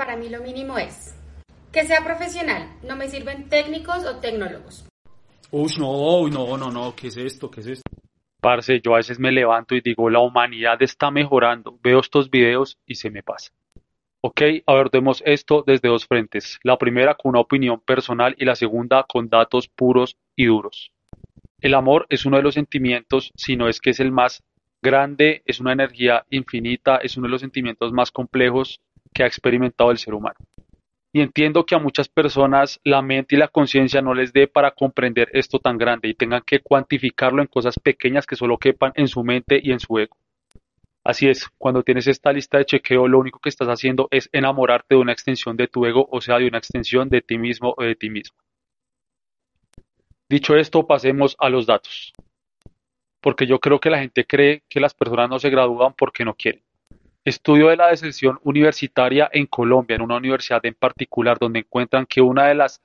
para mí lo mínimo es que sea profesional. No me sirven técnicos o tecnólogos. Uy, no, no, no, no, ¿qué es esto? ¿Qué es esto? Parce, yo a veces me levanto y digo, la humanidad está mejorando. Veo estos videos y se me pasa. Ok, abordemos esto desde dos frentes. La primera con una opinión personal y la segunda con datos puros y duros. El amor es uno de los sentimientos, si no es que es el más grande, es una energía infinita, es uno de los sentimientos más complejos que ha experimentado el ser humano. Y entiendo que a muchas personas la mente y la conciencia no les dé para comprender esto tan grande y tengan que cuantificarlo en cosas pequeñas que solo quepan en su mente y en su ego. Así es, cuando tienes esta lista de chequeo, lo único que estás haciendo es enamorarte de una extensión de tu ego, o sea, de una extensión de ti mismo o de ti mismo. Dicho esto, pasemos a los datos. Porque yo creo que la gente cree que las personas no se gradúan porque no quieren. Estudio de la deserción universitaria en Colombia, en una universidad en particular, donde encuentran que una de las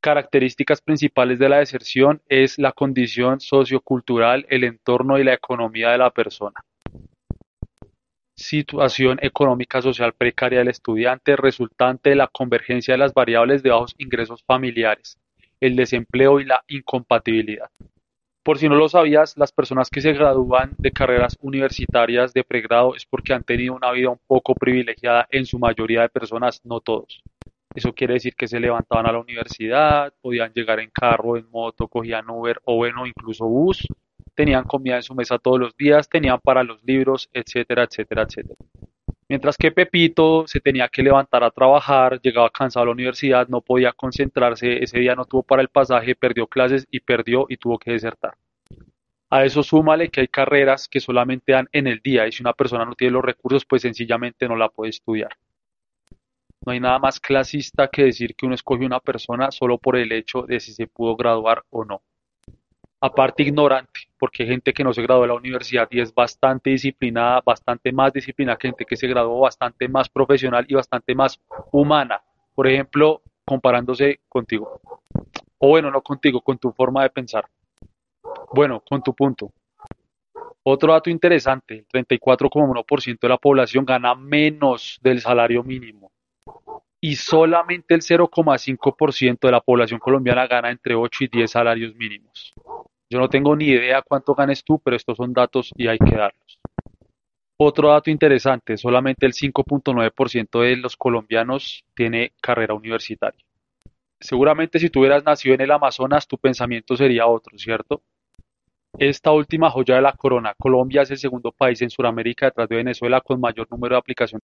características principales de la deserción es la condición sociocultural, el entorno y la economía de la persona. Situación económica social precaria del estudiante resultante de la convergencia de las variables de bajos ingresos familiares el desempleo y la incompatibilidad. Por si no lo sabías, las personas que se gradúan de carreras universitarias de pregrado es porque han tenido una vida un poco privilegiada en su mayoría de personas, no todos. Eso quiere decir que se levantaban a la universidad, podían llegar en carro, en moto, cogían Uber o bueno, incluso bus, tenían comida en su mesa todos los días, tenían para los libros, etcétera, etcétera, etcétera. Mientras que Pepito se tenía que levantar a trabajar, llegaba cansado a la universidad, no podía concentrarse, ese día no tuvo para el pasaje, perdió clases y perdió y tuvo que desertar. A eso súmale que hay carreras que solamente dan en el día y si una persona no tiene los recursos, pues sencillamente no la puede estudiar. No hay nada más clasista que decir que uno escoge una persona solo por el hecho de si se pudo graduar o no aparte ignorante, porque hay gente que no se graduó de la universidad y es bastante disciplinada, bastante más disciplinada que gente que se graduó, bastante más profesional y bastante más humana. Por ejemplo, comparándose contigo. O bueno, no contigo, con tu forma de pensar. Bueno, con tu punto. Otro dato interesante, el 34,1% de la población gana menos del salario mínimo y solamente el 0,5% de la población colombiana gana entre 8 y 10 salarios mínimos. Yo no tengo ni idea cuánto ganes tú, pero estos son datos y hay que darlos. Otro dato interesante, solamente el 5.9% de los colombianos tiene carrera universitaria. Seguramente si tú hubieras nacido en el Amazonas, tu pensamiento sería otro, ¿cierto? Esta última joya de la corona, Colombia es el segundo país en Sudamérica detrás de Venezuela con mayor número de aplicaciones